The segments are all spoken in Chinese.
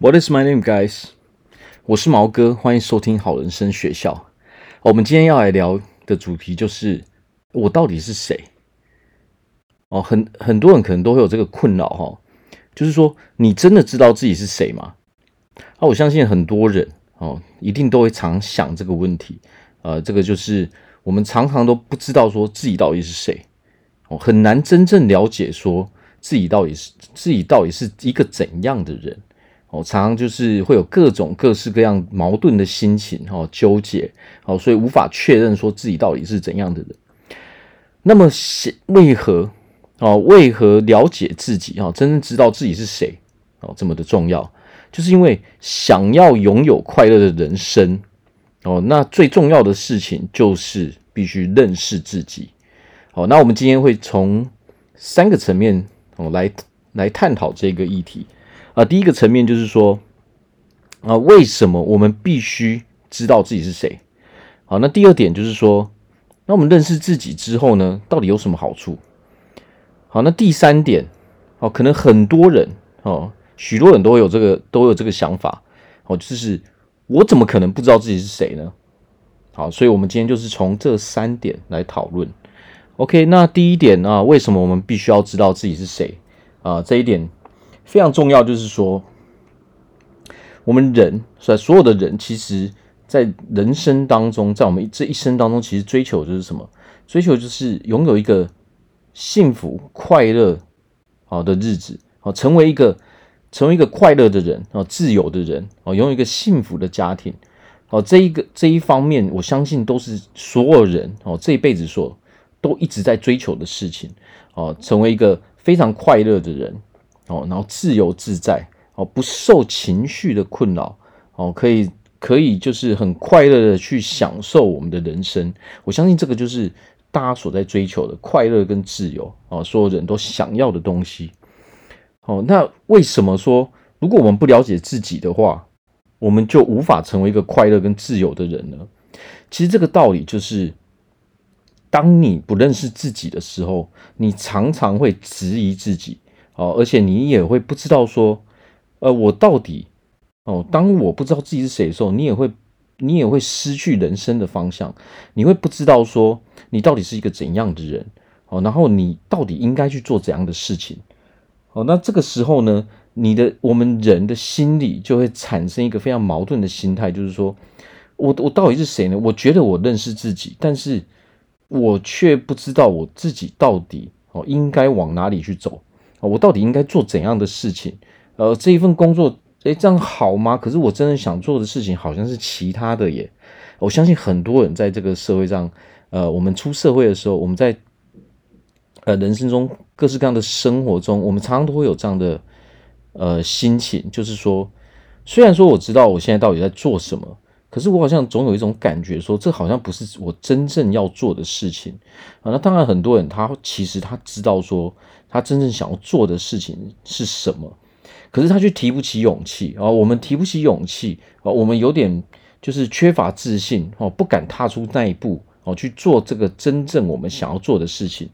What is my name, guys？我是毛哥，欢迎收听好人生学校。我们今天要来聊的主题就是我到底是谁？哦，很很多人可能都会有这个困扰哈，就是说你真的知道自己是谁吗？啊，我相信很多人哦，一定都会常想这个问题。呃，这个就是我们常常都不知道说自己到底是谁，哦，很难真正了解说自己到底是自己到底是一个怎样的人。哦，常常就是会有各种各式各样矛盾的心情，哈，纠结，哦，所以无法确认说自己到底是怎样的人。那么，为何，哦，为何了解自己，哈，真正知道自己是谁，哦，这么的重要？就是因为想要拥有快乐的人生，哦，那最重要的事情就是必须认识自己。好，那我们今天会从三个层面，哦，来来探讨这个议题。啊，第一个层面就是说，啊，为什么我们必须知道自己是谁？好，那第二点就是说，那我们认识自己之后呢，到底有什么好处？好，那第三点，哦，可能很多人，哦，许多人都有这个，都有这个想法，哦，就是我怎么可能不知道自己是谁呢？好，所以我们今天就是从这三点来讨论。OK，那第一点啊，为什么我们必须要知道自己是谁？啊，这一点。非常重要，就是说，我们人，所所有的人，其实，在人生当中，在我们这一生当中，其实追求就是什么？追求就是拥有一个幸福、快乐好的日子，好，成为一个成为一个快乐的人，啊，自由的人，啊，拥有一个幸福的家庭，好，这一个这一方面，我相信都是所有人哦这一辈子所都一直在追求的事情，哦，成为一个非常快乐的人。哦，然后自由自在，哦，不受情绪的困扰，哦，可以可以就是很快乐的去享受我们的人生。我相信这个就是大家所在追求的快乐跟自由，哦，所有人都想要的东西。哦，那为什么说如果我们不了解自己的话，我们就无法成为一个快乐跟自由的人呢？其实这个道理就是，当你不认识自己的时候，你常常会质疑自己。哦，而且你也会不知道说，呃，我到底哦，当我不知道自己是谁的时候，你也会，你也会失去人生的方向，你会不知道说，你到底是一个怎样的人，哦，然后你到底应该去做怎样的事情，哦，那这个时候呢，你的我们人的心里就会产生一个非常矛盾的心态，就是说我我到底是谁呢？我觉得我认识自己，但是我却不知道我自己到底哦应该往哪里去走。我到底应该做怎样的事情？呃，这一份工作，诶，这样好吗？可是我真的想做的事情好像是其他的耶。我相信很多人在这个社会上，呃，我们出社会的时候，我们在呃人生中各式各样的生活中，我们常常都会有这样的呃心情，就是说，虽然说我知道我现在到底在做什么。可是我好像总有一种感觉，说这好像不是我真正要做的事情啊。那当然，很多人他其实他知道说他真正想要做的事情是什么，可是他却提不起勇气啊。我们提不起勇气啊，我们有点就是缺乏自信哦，不敢踏出那一步哦，去做这个真正我们想要做的事情。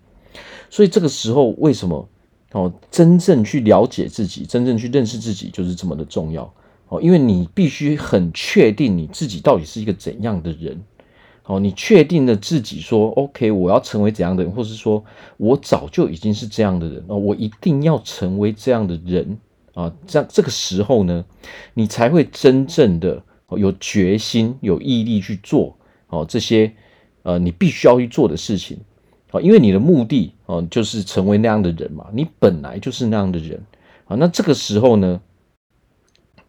所以这个时候，为什么哦，真正去了解自己，真正去认识自己，就是这么的重要。哦，因为你必须很确定你自己到底是一个怎样的人。哦，你确定了自己说，OK，我要成为怎样的人，或是说我早就已经是这样的人，哦，我一定要成为这样的人啊。这样这个时候呢，你才会真正的有决心、有毅力去做哦这些呃你必须要去做的事情。啊，因为你的目的哦就是成为那样的人嘛，你本来就是那样的人啊。那这个时候呢，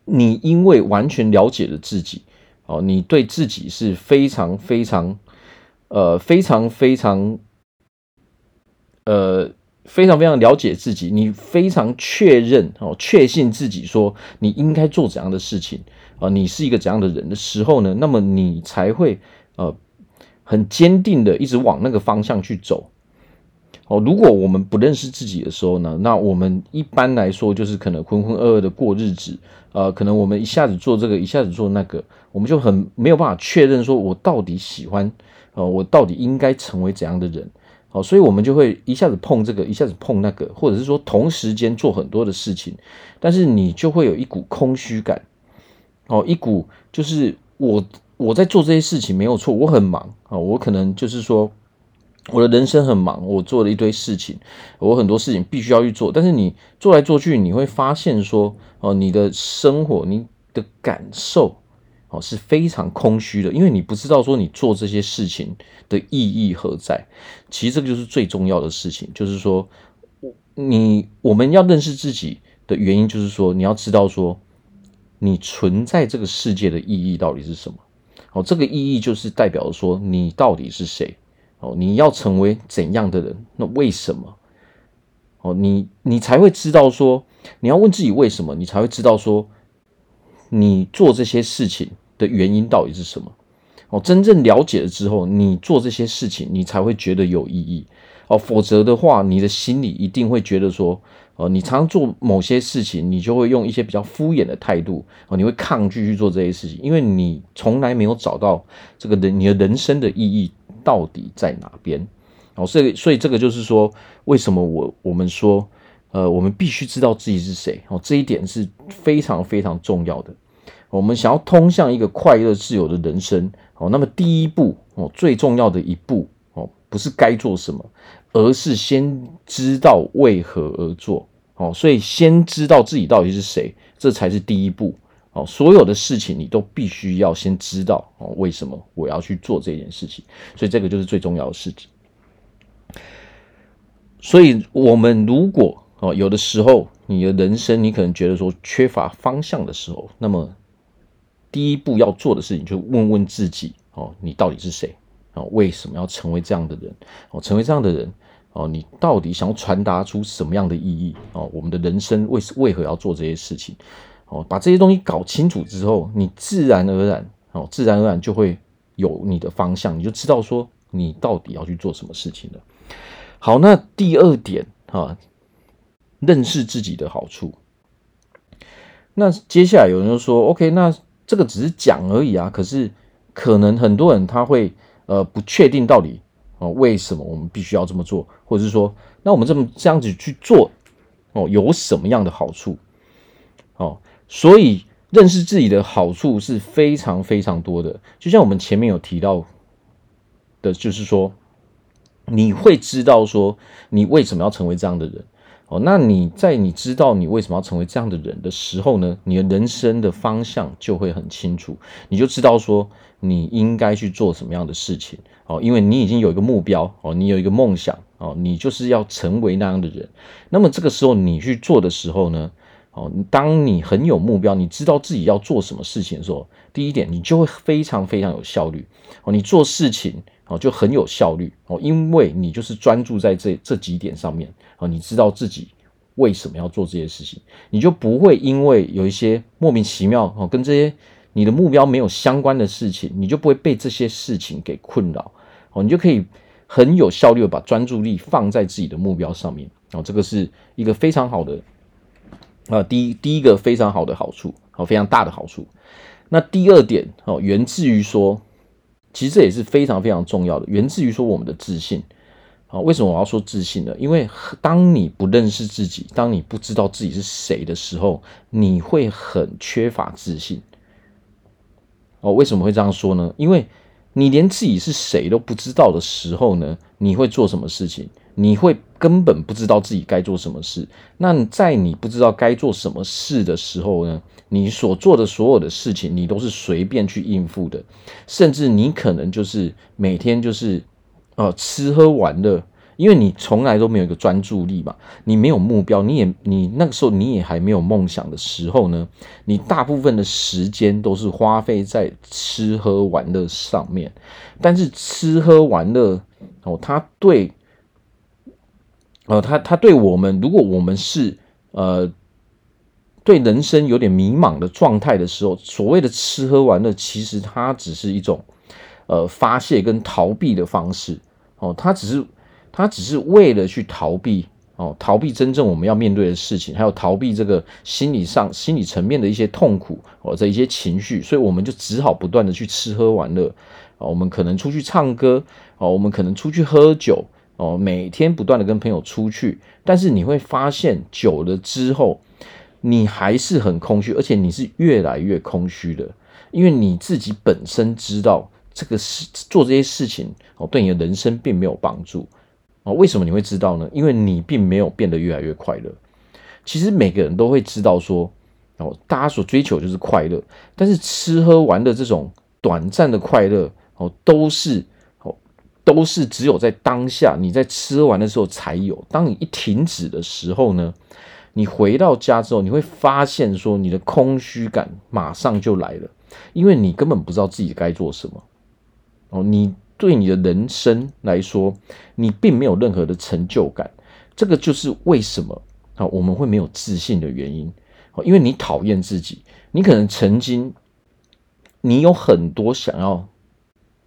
你因为完全了解了自己，哦，你对自己是非常非常，呃，非常非常，呃，非常非常了解自己，你非常确认哦，确信自己说你应该做怎样的事情啊，你是一个怎样的人的时候呢，那么你才会呃很坚定的一直往那个方向去走。哦，如果我们不认识自己的时候呢，那我们一般来说就是可能浑浑噩噩的过日子，呃，可能我们一下子做这个，一下子做那个，我们就很没有办法确认说，我到底喜欢，呃，我到底应该成为怎样的人，好，所以我们就会一下子碰这个，一下子碰那个，或者是说同时间做很多的事情，但是你就会有一股空虚感，哦，一股就是我我在做这些事情没有错，我很忙啊，我可能就是说我的人生很忙，我做了一堆事情，我很多事情必须要去做，但是你做来做去，你会发现说，哦，你的生活，你的感受。哦是非常空虚的，因为你不知道说你做这些事情的意义何在。其实这个就是最重要的事情，就是说，你我们要认识自己的原因，就是说你要知道说你存在这个世界的意义到底是什么。哦，这个意义就是代表说你到底是谁。哦，你要成为怎样的人？那为什么？哦，你你才会知道说你要问自己为什么，你才会知道说你做这些事情。的原因到底是什么？哦，真正了解了之后，你做这些事情，你才会觉得有意义哦。否则的话，你的心里一定会觉得说，哦，你常常做某些事情，你就会用一些比较敷衍的态度哦，你会抗拒去做这些事情，因为你从来没有找到这个人你的人生的意义到底在哪边哦。所以，所以这个就是说，为什么我我们说，呃，我们必须知道自己是谁哦，这一点是非常非常重要的。我们想要通向一个快乐自由的人生，哦，那么第一步哦，最重要的一步哦，不是该做什么，而是先知道为何而做哦。所以先知道自己到底是谁，这才是第一步哦。所有的事情你都必须要先知道哦，为什么我要去做这件事情？所以这个就是最重要的事情。所以，我们如果哦，有的时候你的人生你可能觉得说缺乏方向的时候，那么第一步要做的事情，就问问自己哦，你到底是谁？哦，为什么要成为这样的人？哦，成为这样的人哦，你到底想要传达出什么样的意义？哦，我们的人生为为何要做这些事情？哦，把这些东西搞清楚之后，你自然而然哦，自然而然就会有你的方向，你就知道说你到底要去做什么事情了。好，那第二点哈，认识自己的好处。那接下来有人就说，OK，那。这个只是讲而已啊，可是可能很多人他会呃不确定到底哦为什么我们必须要这么做，或者是说那我们这么这样子去做哦有什么样的好处？所以认识自己的好处是非常非常多的，就像我们前面有提到的，就是说你会知道说你为什么要成为这样的人。哦，那你在你知道你为什么要成为这样的人的时候呢，你的人生的方向就会很清楚，你就知道说你应该去做什么样的事情哦，因为你已经有一个目标哦，你有一个梦想哦，你就是要成为那样的人。那么这个时候你去做的时候呢，哦，当你很有目标，你知道自己要做什么事情的时候，第一点你就会非常非常有效率。哦，你做事情哦就很有效率。哦，因为你就是专注在这这几点上面。哦，你知道自己为什么要做这些事情，你就不会因为有一些莫名其妙哦，跟这些你的目标没有相关的事情，你就不会被这些事情给困扰。哦，你就可以很有效率的把专注力放在自己的目标上面。哦，这个是一个非常好的啊，第一第一个非常好的好处哦，非常大的好处。那第二点哦，源自于说，其实这也是非常非常重要的，源自于说我们的自信。啊，为什么我要说自信呢？因为当你不认识自己，当你不知道自己是谁的时候，你会很缺乏自信。哦，为什么会这样说呢？因为你连自己是谁都不知道的时候呢，你会做什么事情？你会根本不知道自己该做什么事。那在你不知道该做什么事的时候呢，你所做的所有的事情，你都是随便去应付的，甚至你可能就是每天就是。呃，吃喝玩乐，因为你从来都没有一个专注力嘛，你没有目标，你也你那个时候你也还没有梦想的时候呢，你大部分的时间都是花费在吃喝玩乐上面。但是吃喝玩乐哦，它对，呃，他他对我们，如果我们是呃对人生有点迷茫的状态的时候，所谓的吃喝玩乐，其实它只是一种。呃，发泄跟逃避的方式，哦，他只是他只是为了去逃避，哦，逃避真正我们要面对的事情，还有逃避这个心理上、心理层面的一些痛苦，哦，这一些情绪，所以我们就只好不断的去吃喝玩乐，哦，我们可能出去唱歌，哦，我们可能出去喝酒，哦，每天不断的跟朋友出去，但是你会发现久了之后，你还是很空虚，而且你是越来越空虚的，因为你自己本身知道这个事做这些事情哦，对你的人生并没有帮助哦。为什么你会知道呢？因为你并没有变得越来越快乐。其实每个人都会知道说哦，大家所追求就是快乐，但是吃喝玩乐这种短暂的快乐哦，都是。都是只有在当下，你在吃完的时候才有。当你一停止的时候呢，你回到家之后，你会发现说你的空虚感马上就来了，因为你根本不知道自己该做什么。哦，你对你的人生来说，你并没有任何的成就感。这个就是为什么啊我们会没有自信的原因。哦，因为你讨厌自己，你可能曾经你有很多想要。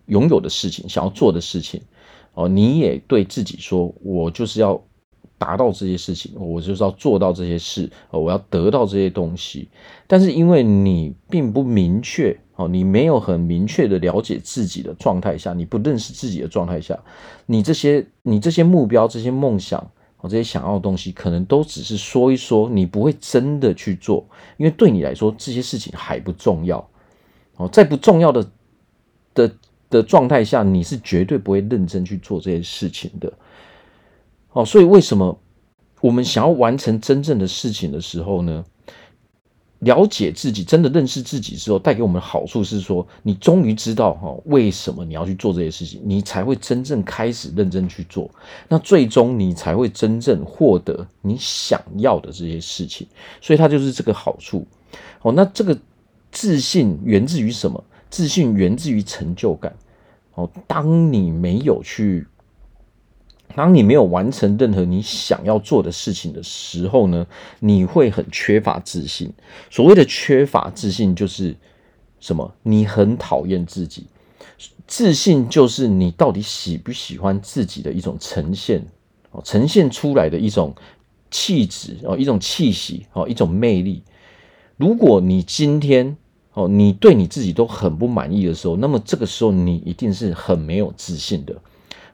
拥有的事情，想要做的事情，哦，你也对自己说，我就是要达到这些事情，我就是要做到这些事，哦，我要得到这些东西。但是因为你并不明确，哦，你没有很明确的了解自己的状态下，你不认识自己的状态下，你这些你这些目标、这些梦想，哦，这些想要的东西，可能都只是说一说，你不会真的去做，因为对你来说，这些事情还不重要，哦，在不重要的的。的状态下，你是绝对不会认真去做这些事情的。哦，所以为什么我们想要完成真正的事情的时候呢？了解自己，真的认识自己之后，带给我们好处是说，你终于知道哈，为什么你要去做这些事情，你才会真正开始认真去做。那最终你才会真正获得你想要的这些事情。所以它就是这个好处。哦，那这个自信源自于什么？自信源自于成就感。哦，当你没有去，当你没有完成任何你想要做的事情的时候呢，你会很缺乏自信。所谓的缺乏自信，就是什么？你很讨厌自己。自信就是你到底喜不喜欢自己的一种呈现，哦，呈现出来的一种气质哦，一种气息哦，一种魅力。如果你今天，哦，你对你自己都很不满意的时候，那么这个时候你一定是很没有自信的。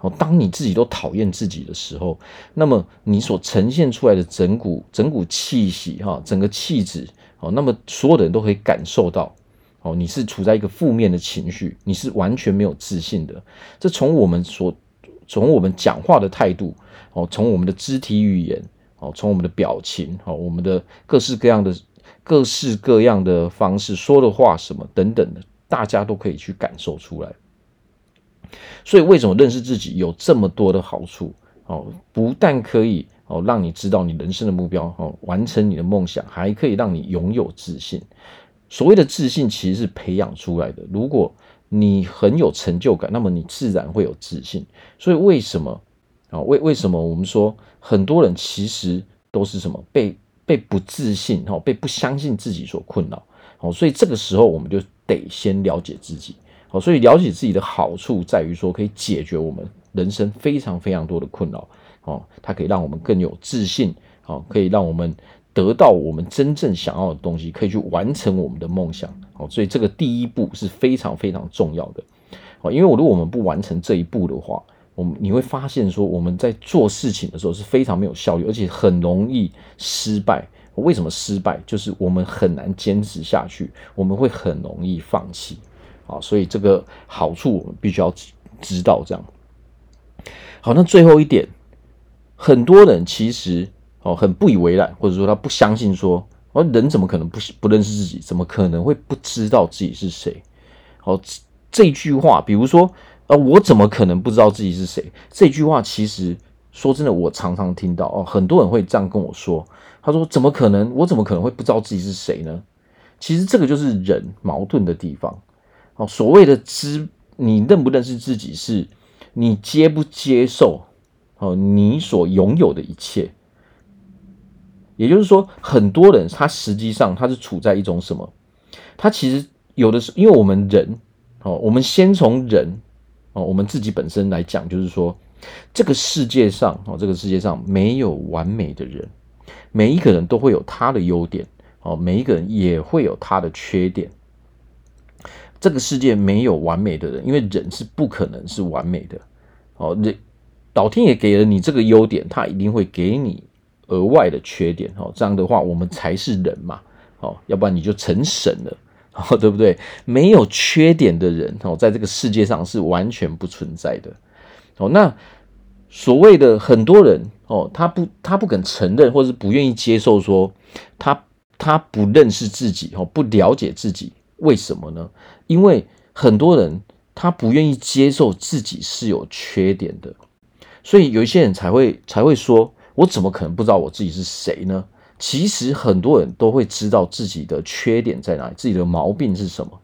哦，当你自己都讨厌自己的时候，那么你所呈现出来的整股整股气息，哈，整个气质，哦，那么所有的人都可以感受到，哦，你是处在一个负面的情绪，你是完全没有自信的。这从我们所从我们讲话的态度，哦，从我们的肢体语言，哦，从我们的表情，哦，我们的各式各样的。各式各样的方式说的话，什么等等的，大家都可以去感受出来。所以，为什么认识自己有这么多的好处？哦，不但可以哦让你知道你人生的目标，哦，完成你的梦想，还可以让你拥有自信。所谓的自信，其实是培养出来的。如果你很有成就感，那么你自然会有自信。所以，为什么啊？为为什么我们说很多人其实都是什么被？被不自信，哈，被不相信自己所困扰，好，所以这个时候我们就得先了解自己，好，所以了解自己的好处在于说，可以解决我们人生非常非常多的困扰，哦，它可以让我们更有自信，哦，可以让我们得到我们真正想要的东西，可以去完成我们的梦想，哦，所以这个第一步是非常非常重要的，哦，因为如果我们不完成这一步的话，我们你会发现说，我们在做事情的时候是非常没有效率，而且很容易失败。为什么失败？就是我们很难坚持下去，我们会很容易放弃。啊，所以这个好处我们必须要知道。这样好，那最后一点，很多人其实哦很不以为然，或者说他不相信说，哦人怎么可能不不认识自己？怎么可能会不知道自己是谁？好，这句话，比如说。啊，我怎么可能不知道自己是谁？这句话其实说真的，我常常听到哦，很多人会这样跟我说。他说：“怎么可能？我怎么可能会不知道自己是谁呢？”其实这个就是人矛盾的地方。哦，所谓的知，你认不认识自己，是你接不接受哦，你所拥有的一切。也就是说，很多人他实际上他是处在一种什么？他其实有的是，因为我们人哦，我们先从人。哦，我们自己本身来讲，就是说，这个世界上哦，这个世界上没有完美的人，每一个人都会有他的优点，哦，每一个人也会有他的缺点。这个世界没有完美的人，因为人是不可能是完美的。哦，人老天爷给了你这个优点，他一定会给你额外的缺点哦。这样的话，我们才是人嘛，哦，要不然你就成神了，哦，对不对？没有缺点的人哦，在这个世界上是完全不存在的。哦，那所谓的很多人哦，他不他不肯承认，或是不愿意接受说他他不认识自己哦，不了解自己，为什么呢？因为很多人他不愿意接受自己是有缺点的。所以有一些人才会才会说，我怎么可能不知道我自己是谁呢？其实很多人都会知道自己的缺点在哪里，自己的毛病是什么。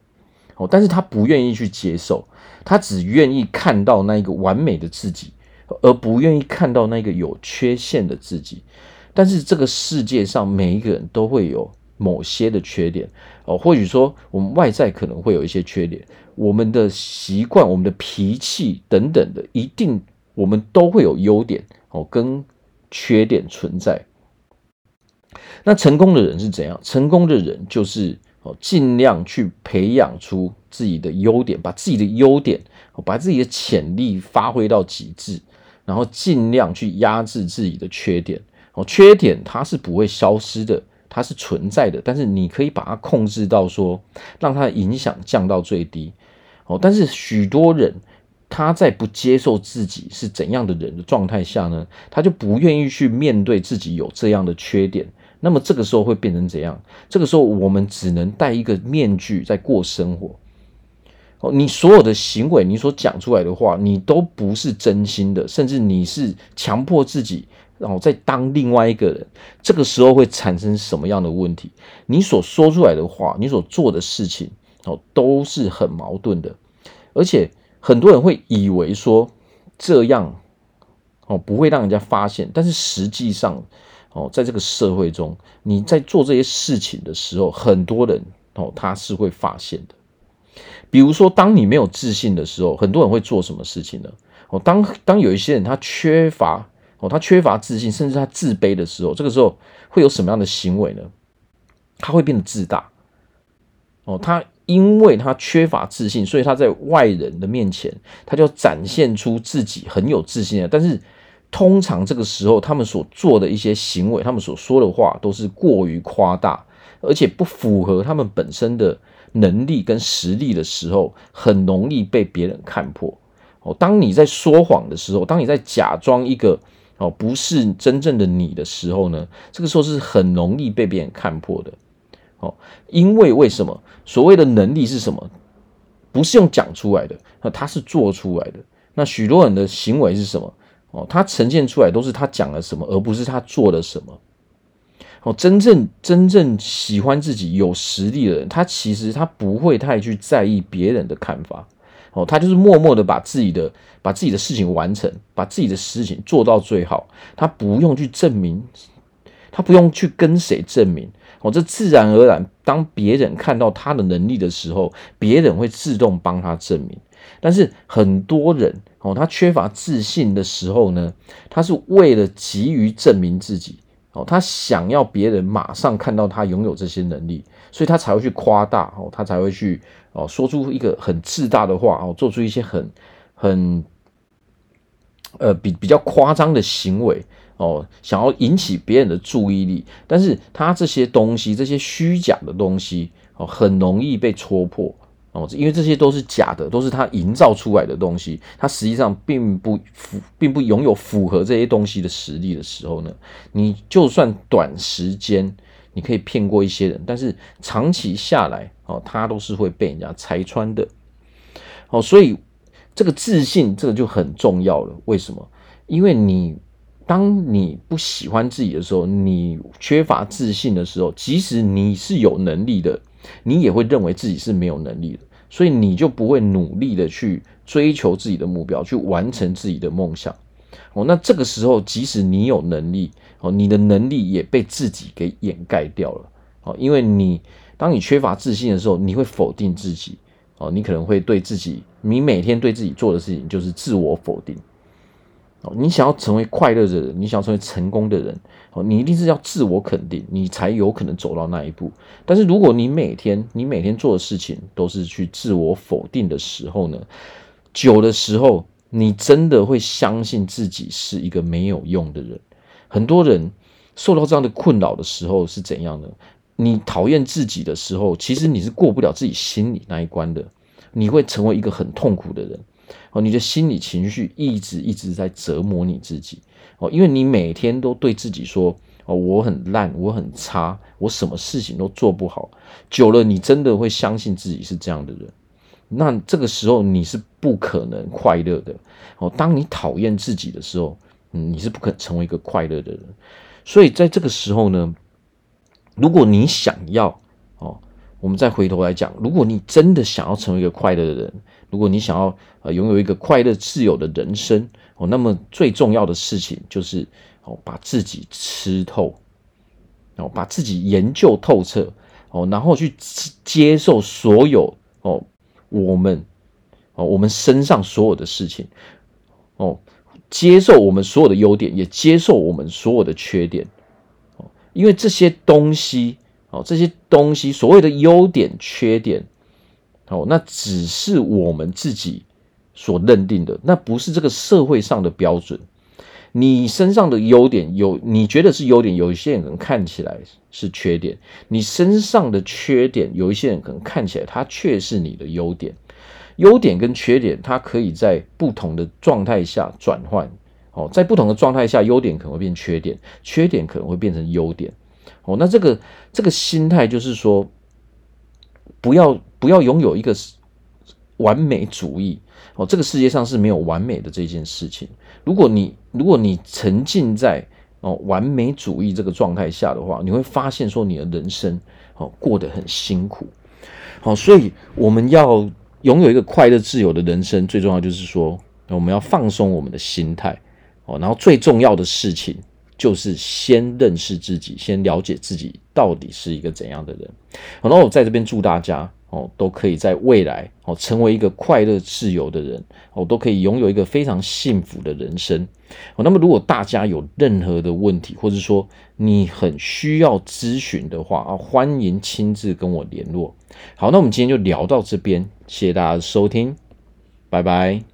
哦，但是他不愿意去接受，他只愿意看到那一个完美的自己，而不愿意看到那个有缺陷的自己。但是这个世界上每一个人都会有某些的缺点哦，或许说我们外在可能会有一些缺点，我们的习惯、我们的脾气等等的，一定。我们都会有优点哦，跟缺点存在。那成功的人是怎样？成功的人就是哦，尽量去培养出自己的优点，把自己的优点，把自己的潜力发挥到极致，然后尽量去压制自己的缺点。哦，缺点它是不会消失的，它是存在的，但是你可以把它控制到说，让它的影响降到最低。哦，但是许多人。他在不接受自己是怎样的人的状态下呢，他就不愿意去面对自己有这样的缺点。那么这个时候会变成怎样？这个时候我们只能戴一个面具在过生活。哦，你所有的行为，你所讲出来的话，你都不是真心的，甚至你是强迫自己，然后再当另外一个人。这个时候会产生什么样的问题？你所说出来的话，你所做的事情，哦，都是很矛盾的，而且。很多人会以为说这样哦不会让人家发现，但是实际上哦，在这个社会中，你在做这些事情的时候，很多人哦他是会发现的。比如说，当你没有自信的时候，很多人会做什么事情呢？哦，当当有一些人他缺乏哦，他缺乏自信，甚至他自卑的时候，这个时候会有什么样的行为呢？他会变得自大哦，他。因为他缺乏自信，所以他在外人的面前，他就展现出自己很有自信的。但是，通常这个时候，他们所做的一些行为，他们所说的话，都是过于夸大，而且不符合他们本身的能力跟实力的时候，很容易被别人看破。哦，当你在说谎的时候，当你在假装一个哦不是真正的你的时候呢，这个时候是很容易被别人看破的。哦，因为为什么所谓的能力是什么？不是用讲出来的，那他是做出来的。那许多人的行为是什么？哦，他呈现出来都是他讲了什么，而不是他做了什么。哦，真正真正喜欢自己有实力的人，他其实他不会太去在意别人的看法。哦，他就是默默的把自己的把自己的事情完成，把自己的事情做到最好。他不用去证明，他不用去跟谁证明。哦，这自然而然，当别人看到他的能力的时候，别人会自动帮他证明。但是很多人哦，他缺乏自信的时候呢，他是为了急于证明自己哦，他想要别人马上看到他拥有这些能力，所以他才会去夸大哦，他才会去哦说出一个很自大的话哦，做出一些很很呃比比较夸张的行为。哦，想要引起别人的注意力，但是他这些东西，这些虚假的东西，哦，很容易被戳破哦，因为这些都是假的，都是他营造出来的东西，他实际上并不符，并不拥有符合这些东西的实力的时候呢，你就算短时间你可以骗过一些人，但是长期下来，哦，他都是会被人家拆穿的。哦，所以这个自信，这个就很重要了。为什么？因为你。当你不喜欢自己的时候，你缺乏自信的时候，即使你是有能力的，你也会认为自己是没有能力的，所以你就不会努力的去追求自己的目标，去完成自己的梦想。哦，那这个时候，即使你有能力，哦，你的能力也被自己给掩盖掉了。哦，因为你当你缺乏自信的时候，你会否定自己。哦，你可能会对自己，你每天对自己做的事情就是自我否定。哦，你想要成为快乐的人，你想要成为成功的人，哦，你一定是要自我肯定，你才有可能走到那一步。但是如果你每天你每天做的事情都是去自我否定的时候呢，久的时候你真的会相信自己是一个没有用的人。很多人受到这样的困扰的时候是怎样的？你讨厌自己的时候，其实你是过不了自己心里那一关的，你会成为一个很痛苦的人。哦，你的心理情绪一直一直在折磨你自己。哦，因为你每天都对自己说：“哦，我很烂，我很差，我什么事情都做不好。”久了，你真的会相信自己是这样的人。那这个时候你是不可能快乐的。哦，当你讨厌自己的时候，嗯，你是不可能成为一个快乐的人。所以在这个时候呢，如果你想要，哦，我们再回头来讲，如果你真的想要成为一个快乐的人，如果你想要呃拥有一个快乐自由的人生，哦，那么最重要的事情就是哦，把自己吃透，哦，把自己研究透彻，哦，然后去接受所有哦。我们哦，我们身上所有的事情哦，接受我们所有的优点，也接受我们所有的缺点哦，因为这些东西哦，这些东西所谓的优点、缺点哦，那只是我们自己所认定的，那不是这个社会上的标准。你身上的优点有，你觉得是优点，有一些人可能看起来是缺点；你身上的缺点，有一些人可能看起来它却是你的优点。优点跟缺点，它可以在不同的状态下转换。哦，在不同的状态下，优点可能会变缺点，缺点可能会变成优点。哦，那这个这个心态就是说，不要不要拥有一个完美主义。哦，这个世界上是没有完美的这件事情。如果你如果你沉浸在哦完美主义这个状态下的话，你会发现说你的人生哦过得很辛苦。好，所以我们要拥有一个快乐自由的人生，最重要就是说我们要放松我们的心态哦，然后最重要的事情就是先认识自己，先了解自己到底是一个怎样的人。好，那我在这边祝大家。哦，都可以在未来哦，成为一个快乐自由的人哦，都可以拥有一个非常幸福的人生哦。那么，如果大家有任何的问题，或者说你很需要咨询的话啊，欢迎亲自跟我联络。好，那我们今天就聊到这边，谢谢大家的收听，拜拜。